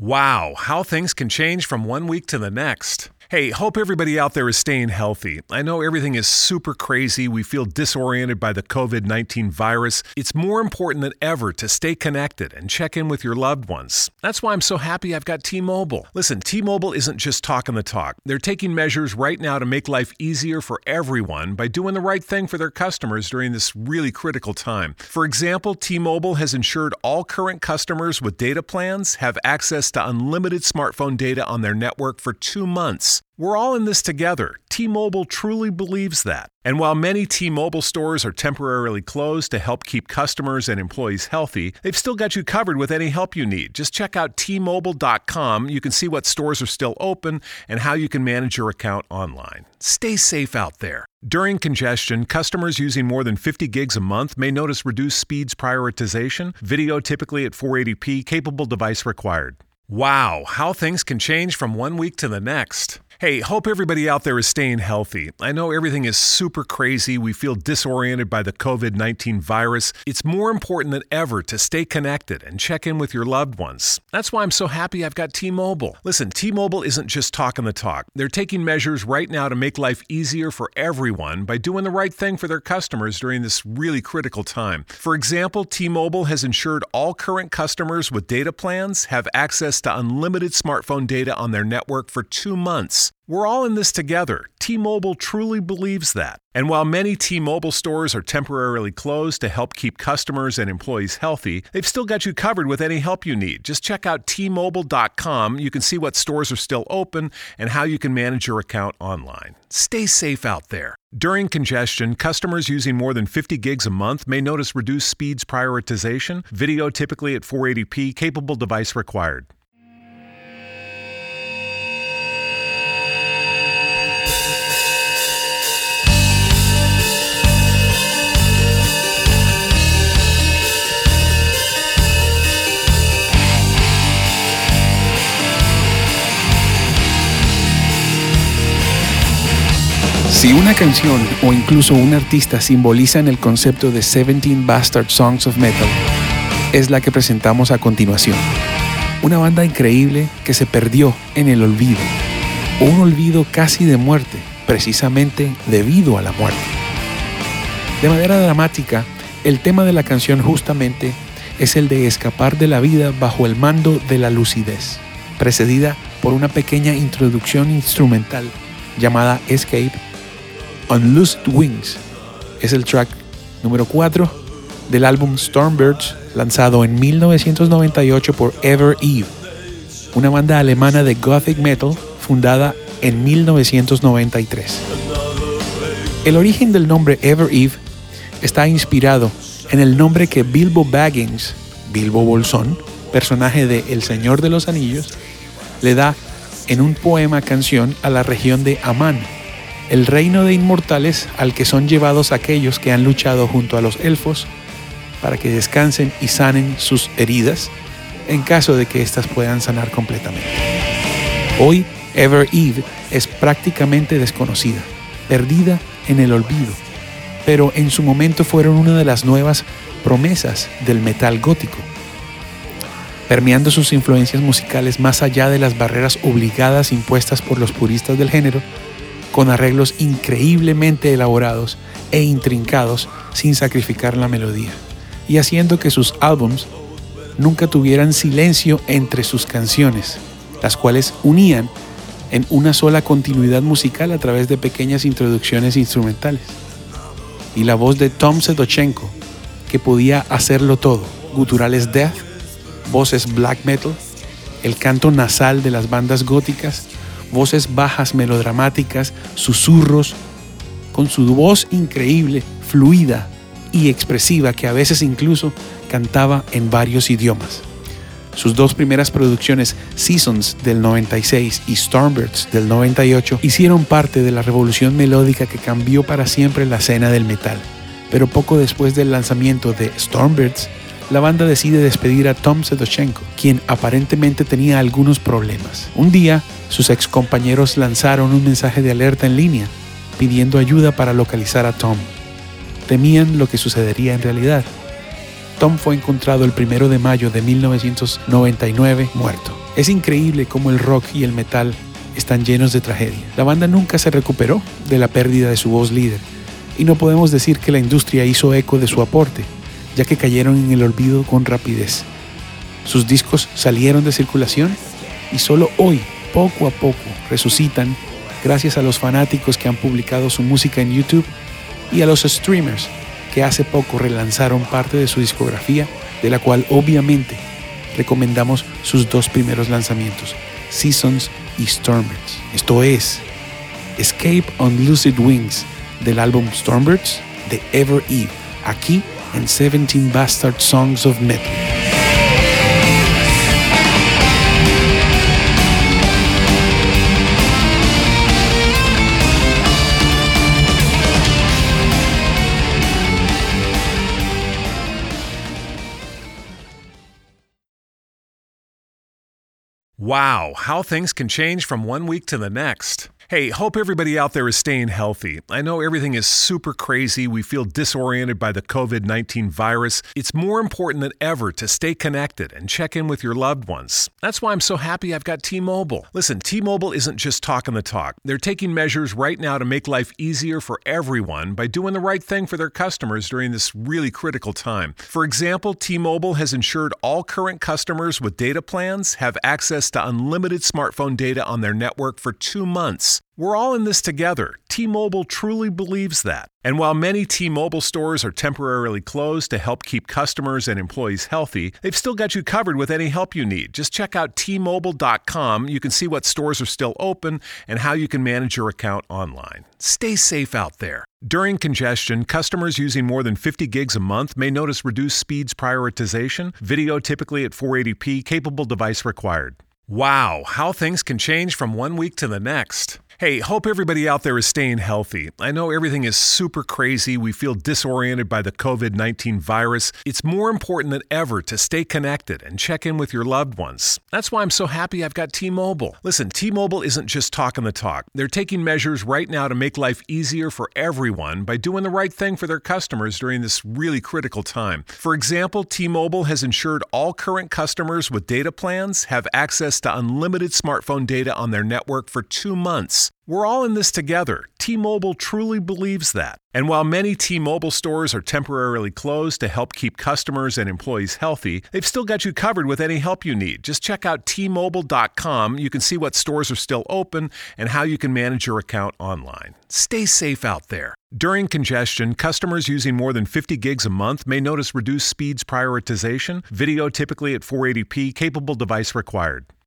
Wow, how things can change from one week to the next. Hey, hope everybody out there is staying healthy. I know everything is super crazy. We feel disoriented by the COVID 19 virus. It's more important than ever to stay connected and check in with your loved ones. That's why I'm so happy I've got T Mobile. Listen, T Mobile isn't just talking the talk, they're taking measures right now to make life easier for everyone by doing the right thing for their customers during this really critical time. For example, T Mobile has ensured all current customers with data plans have access to unlimited smartphone data on their network for two months. We're all in this together. T Mobile truly believes that. And while many T Mobile stores are temporarily closed to help keep customers and employees healthy, they've still got you covered with any help you need. Just check out T-Mobile.com. You can see what stores are still open and how you can manage your account online. Stay safe out there. During congestion, customers using more than 50 gigs a month may notice reduced speeds prioritization, video typically at 480p, capable device required. Wow, how things can change from one week to the next. Hey, hope everybody out there is staying healthy. I know everything is super crazy. We feel disoriented by the COVID 19 virus. It's more important than ever to stay connected and check in with your loved ones. That's why I'm so happy I've got T Mobile. Listen, T Mobile isn't just talking the talk, they're taking measures right now to make life easier for everyone by doing the right thing for their customers during this really critical time. For example, T Mobile has ensured all current customers with data plans have access to unlimited smartphone data on their network for two months. We're all in this together. T Mobile truly believes that. And while many T Mobile stores are temporarily closed to help keep customers and employees healthy, they've still got you covered with any help you need. Just check out T-Mobile.com. You can see what stores are still open and how you can manage your account online. Stay safe out there. During congestion, customers using more than 50 gigs a month may notice reduced speeds prioritization, video typically at 480p, capable device required. Si una canción o incluso un artista simbolizan el concepto de 17 Bastard Songs of Metal, es la que presentamos a continuación. Una banda increíble que se perdió en el olvido, un olvido casi de muerte, precisamente debido a la muerte. De manera dramática, el tema de la canción justamente es el de escapar de la vida bajo el mando de la lucidez, precedida por una pequeña introducción instrumental llamada Escape Unloosed Wings. Es el track número 4 del álbum Stormbirds, lanzado en 1998 por Ever Eve, una banda alemana de gothic metal fundada en 1993. El origen del nombre Ever Eve está inspirado en el nombre que Bilbo Baggins, Bilbo Bolsón, personaje de El Señor de los Anillos, le da en un poema canción a la región de Amán, el reino de inmortales al que son llevados aquellos que han luchado junto a los elfos para que descansen y sanen sus heridas en caso de que éstas puedan sanar completamente. Hoy, Ever Eve es prácticamente desconocida, perdida en el olvido, pero en su momento fueron una de las nuevas promesas del metal gótico, permeando sus influencias musicales más allá de las barreras obligadas impuestas por los puristas del género, con arreglos increíblemente elaborados e intrincados sin sacrificar la melodía, y haciendo que sus álbums nunca tuvieran silencio entre sus canciones, las cuales unían en una sola continuidad musical a través de pequeñas introducciones instrumentales. Y la voz de Tom Sedochenko, que podía hacerlo todo, guturales death, voces black metal, el canto nasal de las bandas góticas, voces bajas melodramáticas, susurros, con su voz increíble, fluida y expresiva que a veces incluso cantaba en varios idiomas. Sus dos primeras producciones, Seasons del 96 y Stormbirds del 98, hicieron parte de la revolución melódica que cambió para siempre la escena del metal. Pero poco después del lanzamiento de Stormbirds, la banda decide despedir a Tom Sedochenko, quien aparentemente tenía algunos problemas. Un día, sus ex compañeros lanzaron un mensaje de alerta en línea, pidiendo ayuda para localizar a Tom. Temían lo que sucedería en realidad. Tom fue encontrado el 1 de mayo de 1999 muerto. Es increíble cómo el rock y el metal están llenos de tragedia. La banda nunca se recuperó de la pérdida de su voz líder y no podemos decir que la industria hizo eco de su aporte, ya que cayeron en el olvido con rapidez. Sus discos salieron de circulación y solo hoy, poco a poco, resucitan gracias a los fanáticos que han publicado su música en YouTube y a los streamers que hace poco relanzaron parte de su discografía, de la cual obviamente recomendamos sus dos primeros lanzamientos, Seasons y Stormbirds. Esto es Escape on Lucid Wings del álbum Stormbirds de Ever Eve, aquí en 17 Bastard Songs of Metal. Wow, how things can change from one week to the next. Hey, hope everybody out there is staying healthy. I know everything is super crazy. We feel disoriented by the COVID 19 virus. It's more important than ever to stay connected and check in with your loved ones. That's why I'm so happy I've got T Mobile. Listen, T Mobile isn't just talking the talk, they're taking measures right now to make life easier for everyone by doing the right thing for their customers during this really critical time. For example, T Mobile has ensured all current customers with data plans have access to unlimited smartphone data on their network for two months. We're all in this together. T Mobile truly believes that. And while many T Mobile stores are temporarily closed to help keep customers and employees healthy, they've still got you covered with any help you need. Just check out T-Mobile.com. You can see what stores are still open and how you can manage your account online. Stay safe out there. During congestion, customers using more than 50 gigs a month may notice reduced speeds prioritization, video typically at 480p, capable device required. Wow, how things can change from one week to the next. Hey, hope everybody out there is staying healthy. I know everything is super crazy. We feel disoriented by the COVID 19 virus. It's more important than ever to stay connected and check in with your loved ones. That's why I'm so happy I've got T Mobile. Listen, T Mobile isn't just talking the talk, they're taking measures right now to make life easier for everyone by doing the right thing for their customers during this really critical time. For example, T Mobile has ensured all current customers with data plans have access to unlimited smartphone data on their network for two months. We're all in this together. T Mobile truly believes that. And while many T Mobile stores are temporarily closed to help keep customers and employees healthy, they've still got you covered with any help you need. Just check out T-Mobile.com. You can see what stores are still open and how you can manage your account online. Stay safe out there. During congestion, customers using more than 50 gigs a month may notice reduced speeds prioritization, video typically at 480p, capable device required.